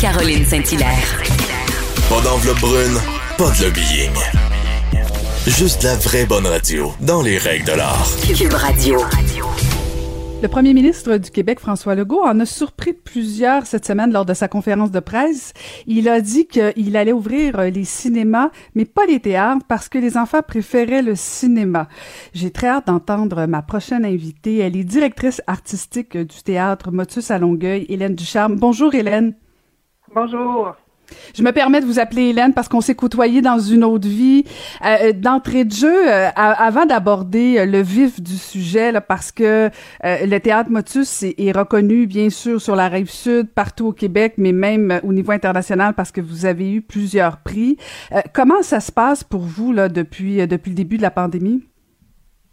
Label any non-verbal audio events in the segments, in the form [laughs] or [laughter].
Marie-Caroline Saint-Hilaire. Pas d'enveloppe brune, pas de lobbying. Juste la vraie bonne radio, dans les règles de l'art. Cube Radio. Le premier ministre du Québec, François Legault, en a surpris plusieurs cette semaine lors de sa conférence de presse. Il a dit qu'il allait ouvrir les cinémas, mais pas les théâtres, parce que les enfants préféraient le cinéma. J'ai très hâte d'entendre ma prochaine invitée. Elle est directrice artistique du théâtre Motus à Longueuil, Hélène Ducharme. Bonjour Hélène. Bonjour. Je me permets de vous appeler Hélène parce qu'on s'est côtoyé dans une autre vie. Euh, D'entrée de jeu, euh, avant d'aborder euh, le vif du sujet, parce que le théâtre Motus est, est, reconnu bien sûr sur la rive sud, partout au Québec, mais même au niveau international parce que vous avez eu plusieurs prix. comment ça se passe pour vous là depuis depuis le début de la pandémie?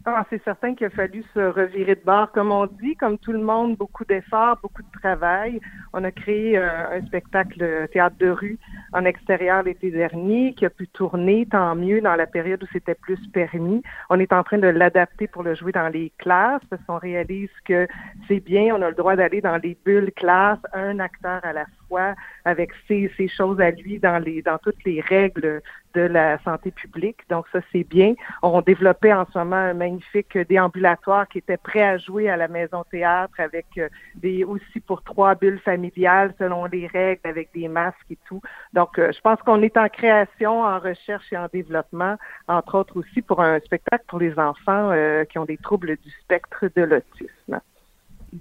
Ah, c'est certain qu'il a fallu se revirer de bord, comme on dit, comme tout le monde, beaucoup d'efforts, beaucoup de travail. On a créé un spectacle théâtre de rue en extérieur l'été dernier qui a pu tourner, tant mieux, dans la période où c'était plus permis. On est en train de l'adapter pour le jouer dans les classes parce qu'on réalise que c'est bien, on a le droit d'aller dans les bulles classes, un acteur à la fois, avec ses, ses choses à lui dans les dans toutes les règles de la santé publique. Donc ça, c'est bien. On développait en ce moment un magnifique déambulatoire qui était prêt à jouer à la Maison Théâtre avec euh, des aussi pour trois bulles familiales selon les règles, avec des masques et tout. Donc, euh, je pense qu'on est en création, en recherche et en développement, entre autres aussi pour un spectacle pour les enfants euh, qui ont des troubles du spectre de l'autisme.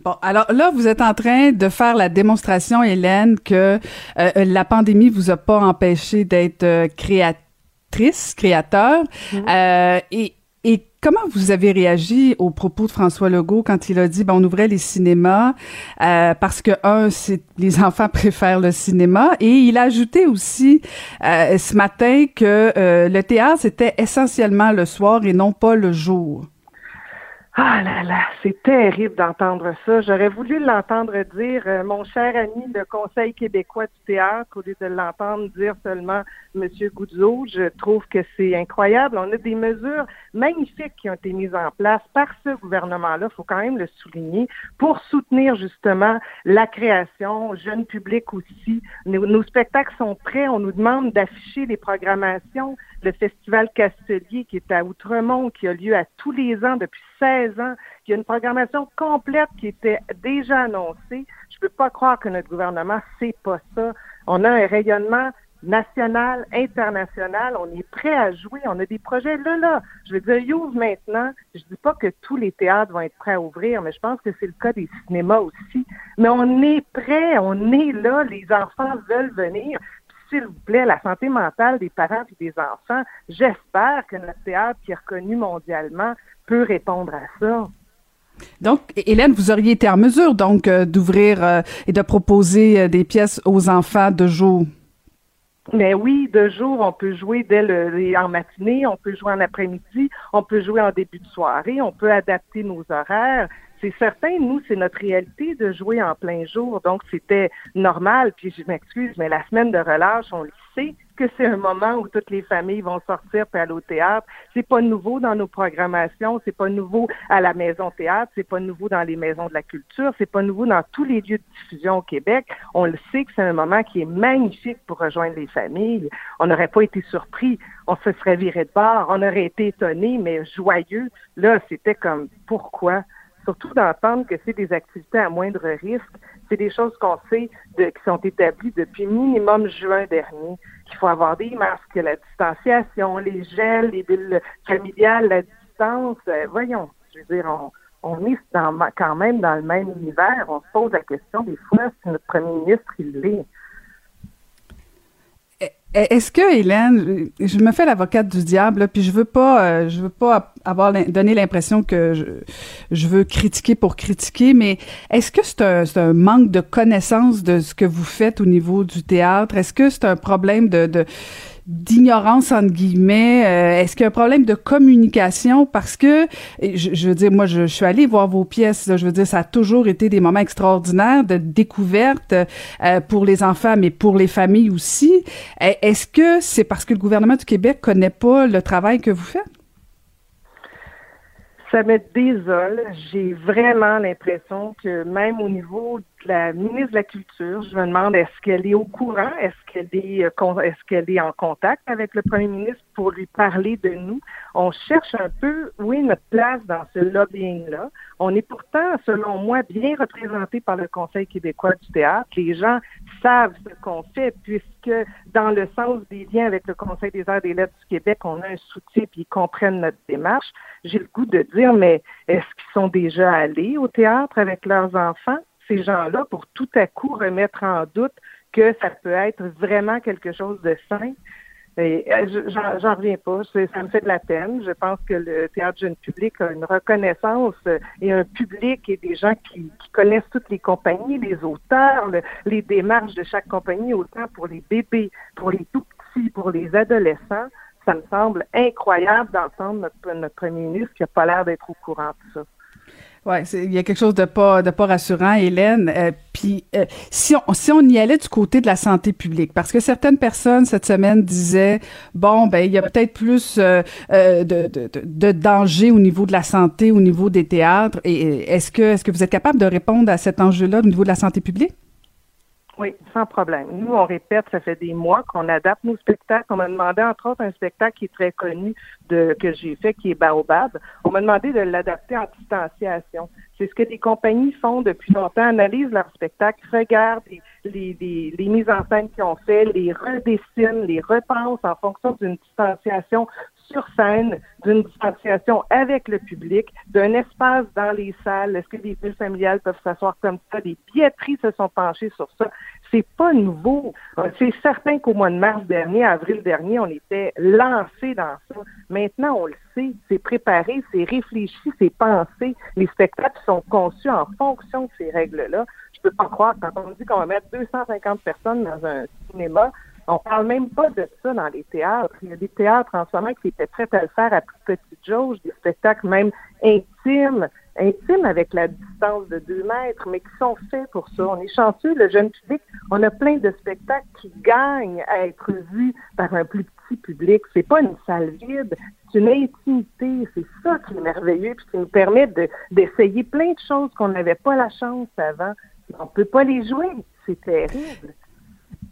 Bon, alors là, vous êtes en train de faire la démonstration, Hélène, que la pandémie vous a pas empêché d'être créative créateur. Mm-hmm. Euh, et, et comment vous avez réagi aux propos de François Legault quand il a dit ben, on ouvrait les cinémas euh, parce que un c'est les [laughs] enfants préfèrent le cinéma et il a ajouté aussi euh, ce matin que euh, le théâtre c'était essentiellement le soir et non pas le jour. Ah là là, c'est terrible d'entendre ça. J'aurais voulu l'entendre dire, euh, mon cher ami, le Conseil québécois du théâtre, au lieu de l'entendre dire seulement Monsieur Goudzo. Je trouve que c'est incroyable. On a des mesures magnifiques qui ont été mises en place par ce gouvernement-là, faut quand même le souligner, pour soutenir justement la création, jeune public aussi. Nos, nos spectacles sont prêts. On nous demande d'afficher les programmations. Le Festival Castelier, qui est à Outremont, qui a lieu à tous les ans depuis 16 ans, qui a une programmation complète qui était déjà annoncée. Je peux pas croire que notre gouvernement sait pas ça. On a un rayonnement national, international, on est prêt à jouer, on a des projets là, là. Je veux dire, ils ouvrent maintenant. Je dis pas que tous les théâtres vont être prêts à ouvrir, mais je pense que c'est le cas des cinémas aussi. Mais on est prêt, on est là, les enfants veulent venir s'il vous plaît, la santé mentale des parents et des enfants, j'espère que notre théâtre, qui est reconnu mondialement, peut répondre à ça. Donc, Hélène, vous auriez été en mesure donc euh, d'ouvrir euh, et de proposer euh, des pièces aux enfants de jour? Mais oui, de jour, on peut jouer dès le en matinée, on peut jouer en après-midi, on peut jouer en début de soirée, on peut adapter nos horaires c'est certain, nous, c'est notre réalité de jouer en plein jour, donc c'était normal. Puis je m'excuse, mais la semaine de relâche, on le sait que c'est un moment où toutes les familles vont sortir pour aller au théâtre. C'est pas nouveau dans nos programmations, c'est pas nouveau à la maison théâtre, c'est pas nouveau dans les maisons de la culture, c'est pas nouveau dans tous les lieux de diffusion au Québec. On le sait que c'est un moment qui est magnifique pour rejoindre les familles. On n'aurait pas été surpris, on se serait viré de bord, on aurait été étonné, mais joyeux. Là, c'était comme pourquoi? Surtout d'entendre que c'est des activités à moindre risque. C'est des choses qu'on sait de, qui sont établies depuis minimum juin dernier, qu'il faut avoir des masques, la distanciation, les gels, les bulles familiales, la distance. Euh, voyons, je veux dire, on, on est dans, quand même dans le même univers. On se pose la question des fois si notre premier ministre il l'est. Est-ce que Hélène, je me fais l'avocate du diable, puis je veux pas, euh, je veux pas avoir donné l'impression que je, je, veux critiquer pour critiquer, mais est-ce que c'est un, un, manque de connaissance de ce que vous faites au niveau du théâtre? Est-ce que c'est un problème de, de d'ignorance entre guillemets euh, Est-ce qu'il y a un problème de communication? Parce que je, je veux dire, moi, je, suis allée voir vos pièces. Là, je veux dire, ça a toujours été des moments extraordinaires de découverte euh, pour les enfants, mais pour les familles aussi. Est-ce que c'est parce que le gouvernement du Québec connaît pas le travail que vous faites? Ça me désole. J'ai vraiment l'impression que même au niveau la ministre de la Culture, je me demande est-ce qu'elle est au courant, est-ce qu'elle est, euh, est-ce qu'elle est en contact avec le premier ministre pour lui parler de nous? On cherche un peu où est notre place dans ce lobbying-là. On est pourtant, selon moi, bien représenté par le Conseil québécois du théâtre. Les gens savent ce qu'on fait puisque dans le sens des liens avec le Conseil des arts et des lettres du Québec, on a un soutien puis ils comprennent notre démarche. J'ai le goût de dire, mais est-ce qu'ils sont déjà allés au théâtre avec leurs enfants? Ces gens-là, pour tout à coup remettre en doute que ça peut être vraiment quelque chose de sain. Euh, j'en reviens pas. Ça me fait de la peine. Je pense que le théâtre jeune public a une reconnaissance et un public et des gens qui, connaissent toutes les compagnies, les auteurs, les démarches de chaque compagnie, autant pour les bébés, pour les tout petits, pour les adolescents. Ça me semble incroyable d'entendre notre, notre premier ministre qui n'a pas l'air d'être au courant de ça. Ouais, il y a quelque chose de pas de pas rassurant, Hélène. Euh, puis euh, si on si on y allait du côté de la santé publique, parce que certaines personnes cette semaine disaient bon ben il y a peut-être plus euh, de, de, de, danger au niveau de la santé, au niveau des théâtres. Et est-ce que est-ce que vous êtes capable de répondre à cet enjeu-là au niveau de la santé publique? Oui, sans problème. Nous, on répète, ça fait des mois qu'on adapte nos spectacles. On m'a demandé, entre autres, un spectacle qui est très connu de, que j'ai fait, qui est Baobab. On m'a demandé de l'adapter en distanciation. C'est ce que des compagnies font depuis longtemps, analysent leurs spectacles, regardent les, les, les, mises en scène qu'ils ont fait, les redessinent, les repensent en fonction d'une distanciation sur scène, d'une distanciation avec le public, d'un espace dans les salles. Est-ce que les villes familiales peuvent s'asseoir comme ça? Les billetteries se sont penchées sur ça. C'est pas nouveau. C'est certain qu'au mois de mars dernier, avril dernier, on était lancé dans ça. Maintenant, on le sait. C'est préparé, c'est réfléchi, c'est pensé. Les spectacles sont conçus en fonction de ces règles-là. Je peux pas croire quand on dit qu'on va mettre 250 personnes dans un cinéma, on parle même pas de ça dans les théâtres. Il y a des théâtres en ce moment qui étaient prêts à le faire à plus petite jauge, des spectacles même intimes, intimes avec la distance de deux mètres, mais qui sont faits pour ça. On est chanceux, le jeune public, on a plein de spectacles qui gagnent à être vus par un plus petit public. C'est pas une salle vide, c'est une intimité. C'est ça qui est merveilleux, puis qui nous permet d'essayer plein de choses qu'on n'avait pas la chance avant. On peut pas les jouer. C'est terrible.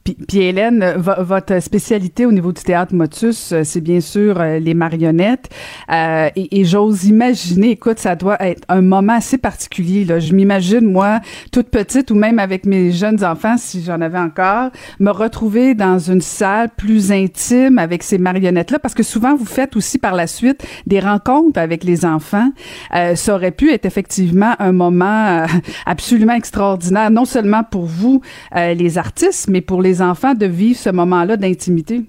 Puis, Hélène, votre spécialité au niveau du théâtre Motus, euh, c'est bien sûr euh, les marionnettes. Euh, et, j'ose imaginer, écoute, ça doit être un moment assez particulier. Là. Je m'imagine, moi, toute petite ou même avec mes jeunes enfants, si j'en avais encore, me retrouver dans une salle plus intime avec ces marionnettes-là, parce que souvent, vous faites aussi par la suite des rencontres avec les enfants. ça aurait pu être effectivement un moment absolument extraordinaire, non seulement pour vous, les artistes, mais pour les enfants de vivre ce moment-là d'intimité?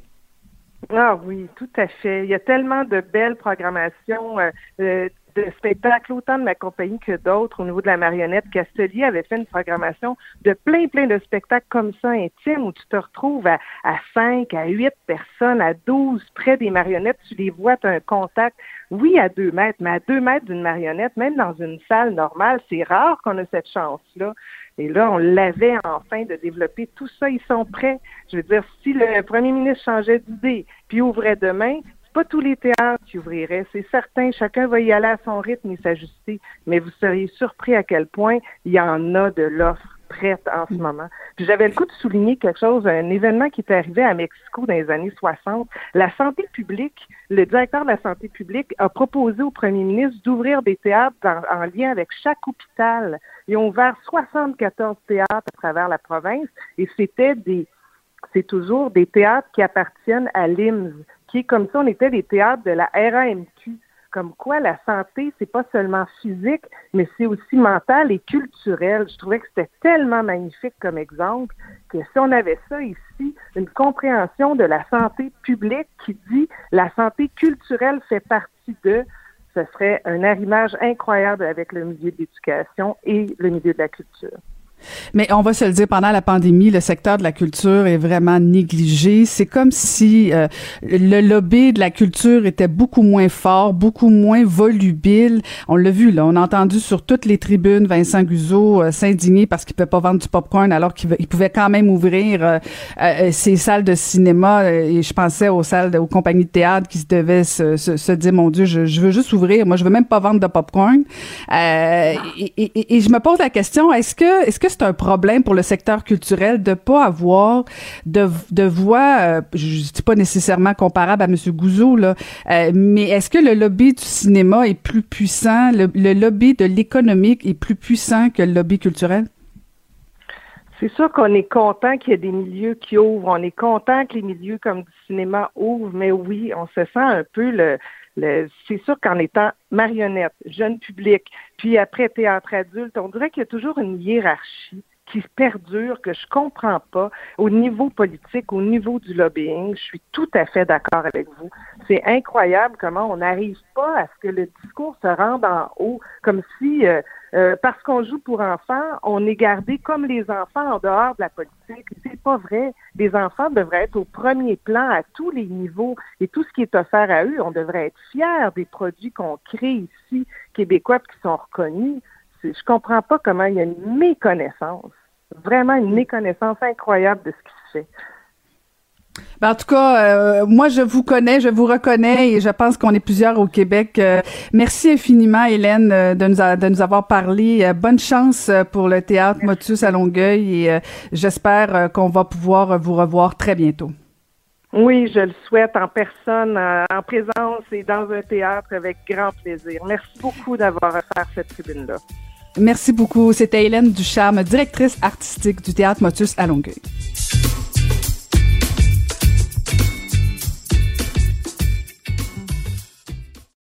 Ah oui, tout à fait. Il y a tellement de belles programmations euh, euh, de spectacles, autant de ma compagnie que d'autres au niveau de la marionnette. Castelier avait fait une programmation de plein, plein de spectacles comme ça, intimes, où tu te retrouves à, à 5, à 8 personnes, à 12 près des marionnettes. Tu les vois, tu as un contact, oui, à 2 mètres, mais à 2 mètres d'une marionnette, même dans une salle normale, c'est rare qu'on ait cette chance-là. Et là, on l'avait enfin de développer tout ça. Ils sont prêts. Je veux dire, si le premier ministre changeait d'idée puis ouvrait demain, pas tous les théâtres qui ouvriraient. C'est certain, chacun va y aller à son rythme et s'ajuster. Mais vous seriez surpris à quel point il y en a de l'offre prête en ce moment. Puis j'avais le coup de souligner quelque chose, un événement qui est arrivé à Mexico dans les années 60. La santé publique, le directeur de la santé publique a proposé au premier ministre d'ouvrir des théâtres en, lien avec chaque hôpital. Ils ont ouvert 74 théâtres à travers la province et c'était des c'est toujours des théâtres qui appartiennent à l'IMS, comme ça, on était des théâtres de la RAMQ comme quoi la santé, c'est pas seulement physique, mais c'est aussi mental et culturel. Je trouvais que c'était tellement magnifique comme exemple que si on avait ça ici, une compréhension de la santé publique qui dit la santé culturelle fait partie de, ce serait un arrimage incroyable avec le milieu de l'éducation et le milieu de la culture. Mais on va se le dire, pendant la pandémie, le secteur de la culture est vraiment négligé. C'est comme si euh, le lobby de la culture était beaucoup moins fort, beaucoup moins volubile. On l'a vu, là, on a entendu sur toutes les tribunes Vincent Guzzo euh, s'indigner parce qu'il ne peut pas vendre du popcorn alors qu'il pouvait quand même ouvrir euh, ses salles de cinéma. Et je pensais aux salles, aux compagnies de théâtre qui se devaient se, se, dire, mon Dieu, je, je, veux juste ouvrir. Moi, je veux même pas vendre de popcorn. Et, et, et, je me pose la question, est-ce que, est-ce que c'est un problème pour le secteur culturel de pas avoir de, de voix, euh, je dis pas nécessairement comparable à M. Gouzeau, là, euh, mais est-ce que le lobby du cinéma est plus puissant, le, lobby de l'économique est plus puissant que le lobby culturel? C'est sûr qu'on est content qu'il y ait des milieux qui ouvrent. On est content que les milieux comme du cinéma ouvrent, mais oui, on se sent un peu le, c'est sûr qu'en étant marionnette, jeune public, puis après théâtre adulte, on dirait qu'il y a toujours une hiérarchie qui perdure, que je comprends pas au niveau politique, au niveau du lobbying. Je suis tout à fait d'accord avec vous. C'est incroyable comment on n'arrive pas à ce que le discours se rende en haut, comme si euh, euh, parce qu'on joue pour enfants, on est gardé comme les enfants en dehors de la politique. C'est pas vrai. Les enfants devraient être au premier plan à tous les niveaux et tout ce qui est offert à eux, on devrait être fiers des produits qu'on crée ici, québécois, qui sont reconnus je comprends pas comment il y a une méconnaissance, vraiment une méconnaissance incroyable de ce qui se fait. Ben, en tout cas, euh, moi, je vous connais, je vous reconnais et je pense qu'on est plusieurs au Québec. Euh, merci infiniment, Hélène, euh, de, nous de nous avoir parlé. bonne chance pour le théâtre Motus à Longueuil et j'espère qu'on va pouvoir vous revoir très bientôt. Oui, je le souhaite en personne, en présence et dans un théâtre avec grand plaisir. Merci beaucoup d'avoir offert cette tribune-là. Merci beaucoup. C'était Hélène Ducharme, directrice artistique du Théâtre Motus à Longueuil.